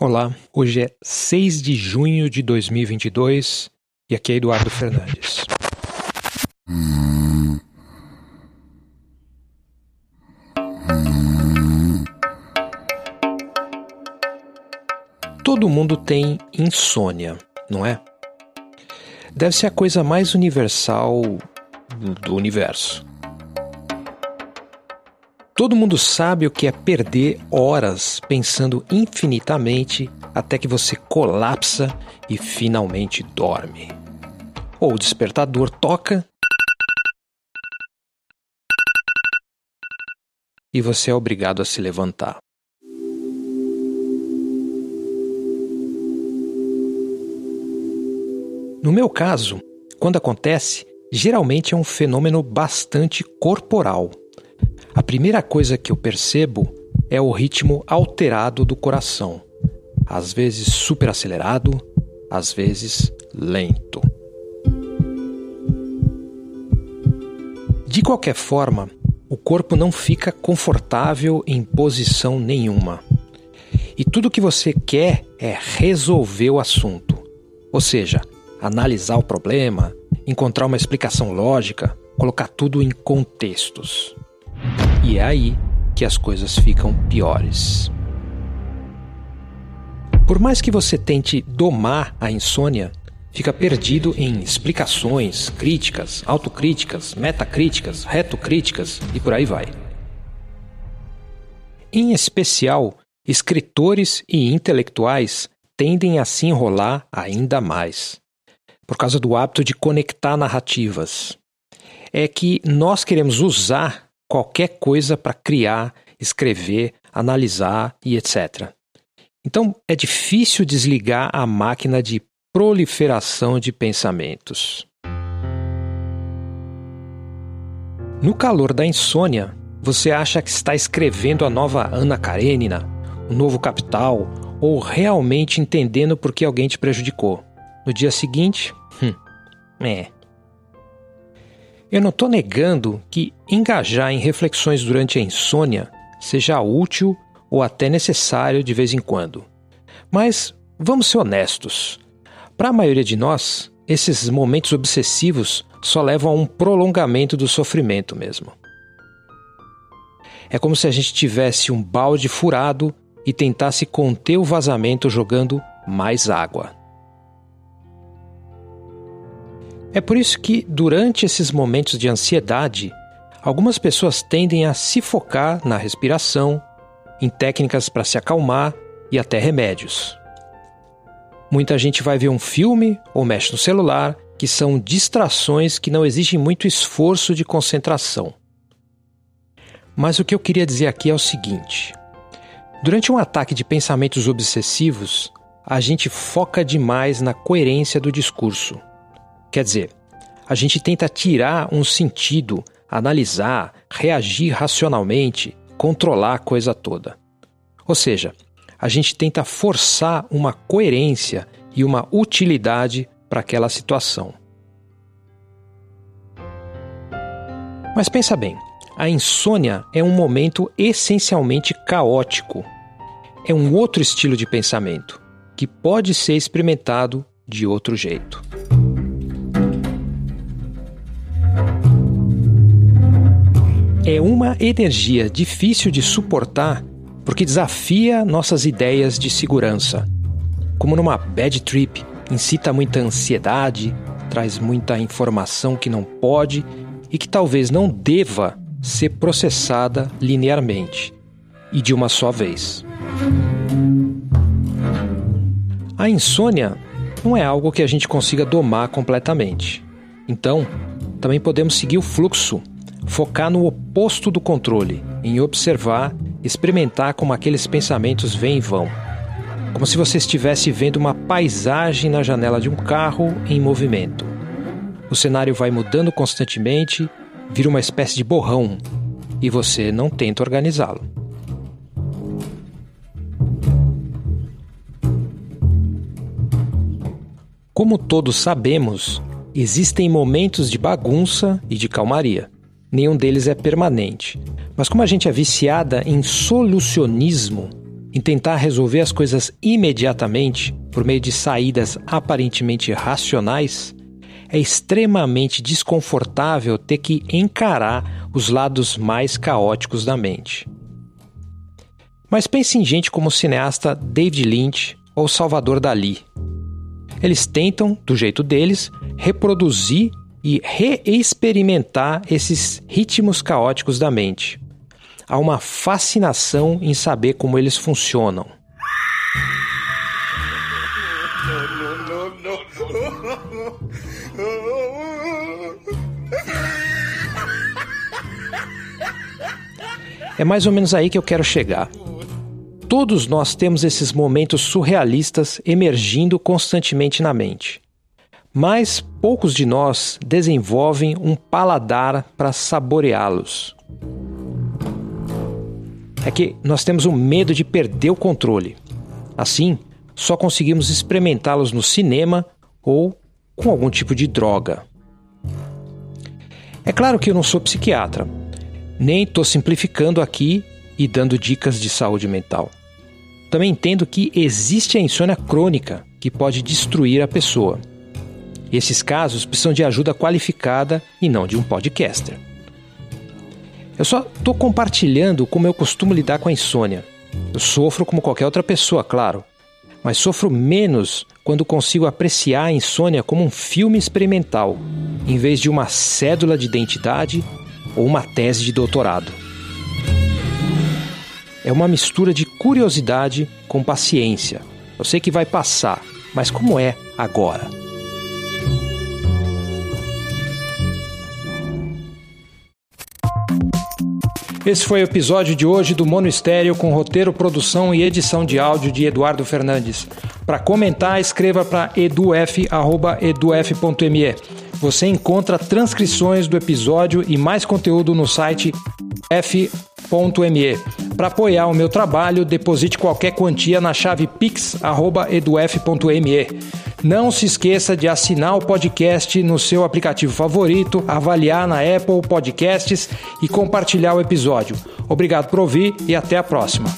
Olá, hoje é 6 de junho de 2022 e aqui é Eduardo Fernandes. Todo mundo tem insônia, não é? Deve ser a coisa mais universal do universo. Todo mundo sabe o que é perder horas pensando infinitamente até que você colapsa e finalmente dorme. Ou o despertador toca e você é obrigado a se levantar. No meu caso, quando acontece, geralmente é um fenômeno bastante corporal a primeira coisa que eu percebo é o ritmo alterado do coração, às vezes super acelerado, às vezes lento. De qualquer forma, o corpo não fica confortável em posição nenhuma. E tudo que você quer é resolver o assunto, ou seja, analisar o problema, encontrar uma explicação lógica, colocar tudo em contextos. E é aí que as coisas ficam piores. Por mais que você tente domar a insônia, fica perdido em explicações, críticas, autocríticas, metacríticas, retocríticas e por aí vai. Em especial, escritores e intelectuais tendem a se enrolar ainda mais, por causa do hábito de conectar narrativas. É que nós queremos usar qualquer coisa para criar, escrever, analisar e etc. Então é difícil desligar a máquina de proliferação de pensamentos. No calor da insônia, você acha que está escrevendo a nova Ana Karenina, o novo Capital, ou realmente entendendo por que alguém te prejudicou. No dia seguinte, hum, é, eu não estou negando que engajar em reflexões durante a insônia seja útil ou até necessário de vez em quando. Mas vamos ser honestos. Para a maioria de nós, esses momentos obsessivos só levam a um prolongamento do sofrimento mesmo. É como se a gente tivesse um balde furado e tentasse conter o vazamento jogando mais água. É por isso que, durante esses momentos de ansiedade, algumas pessoas tendem a se focar na respiração, em técnicas para se acalmar e até remédios. Muita gente vai ver um filme ou mexe no celular, que são distrações que não exigem muito esforço de concentração. Mas o que eu queria dizer aqui é o seguinte: durante um ataque de pensamentos obsessivos, a gente foca demais na coerência do discurso Quer dizer, a gente tenta tirar um sentido, analisar, reagir racionalmente, controlar a coisa toda. Ou seja, a gente tenta forçar uma coerência e uma utilidade para aquela situação. Mas pensa bem, a insônia é um momento essencialmente caótico. É um outro estilo de pensamento que pode ser experimentado de outro jeito. É uma energia difícil de suportar porque desafia nossas ideias de segurança. Como numa bad trip, incita muita ansiedade, traz muita informação que não pode e que talvez não deva ser processada linearmente e de uma só vez. A insônia não é algo que a gente consiga domar completamente. Então, também podemos seguir o fluxo focar no oposto do controle, em observar, experimentar como aqueles pensamentos vêm e vão. Como se você estivesse vendo uma paisagem na janela de um carro em movimento. O cenário vai mudando constantemente, vira uma espécie de borrão, e você não tenta organizá-lo. Como todos sabemos, existem momentos de bagunça e de calmaria nenhum deles é permanente. Mas como a gente é viciada em solucionismo, em tentar resolver as coisas imediatamente por meio de saídas aparentemente racionais, é extremamente desconfortável ter que encarar os lados mais caóticos da mente. Mas pense em gente como o cineasta David Lynch ou Salvador Dali. Eles tentam, do jeito deles, reproduzir e reexperimentar esses ritmos caóticos da mente. Há uma fascinação em saber como eles funcionam. É mais ou menos aí que eu quero chegar. Todos nós temos esses momentos surrealistas emergindo constantemente na mente. Mas poucos de nós desenvolvem um paladar para saboreá-los. É que nós temos o um medo de perder o controle. Assim, só conseguimos experimentá-los no cinema ou com algum tipo de droga. É claro que eu não sou psiquiatra, nem estou simplificando aqui e dando dicas de saúde mental. Também entendo que existe a insônia crônica que pode destruir a pessoa. Esses casos precisam de ajuda qualificada e não de um podcaster. Eu só estou compartilhando como eu costumo lidar com a insônia. Eu sofro como qualquer outra pessoa, claro, mas sofro menos quando consigo apreciar a insônia como um filme experimental, em vez de uma cédula de identidade ou uma tese de doutorado. É uma mistura de curiosidade com paciência. Eu sei que vai passar, mas como é agora? Esse foi o episódio de hoje do Mono Estéreo com roteiro, produção e edição de áudio de Eduardo Fernandes. Para comentar, escreva para eduf.eduf.me. Você encontra transcrições do episódio e mais conteúdo no site f.me. Para apoiar o meu trabalho, deposite qualquer quantia na chave pix@eduf.me. Não se esqueça de assinar o podcast no seu aplicativo favorito, avaliar na Apple Podcasts e compartilhar o episódio. Obrigado por ouvir e até a próxima.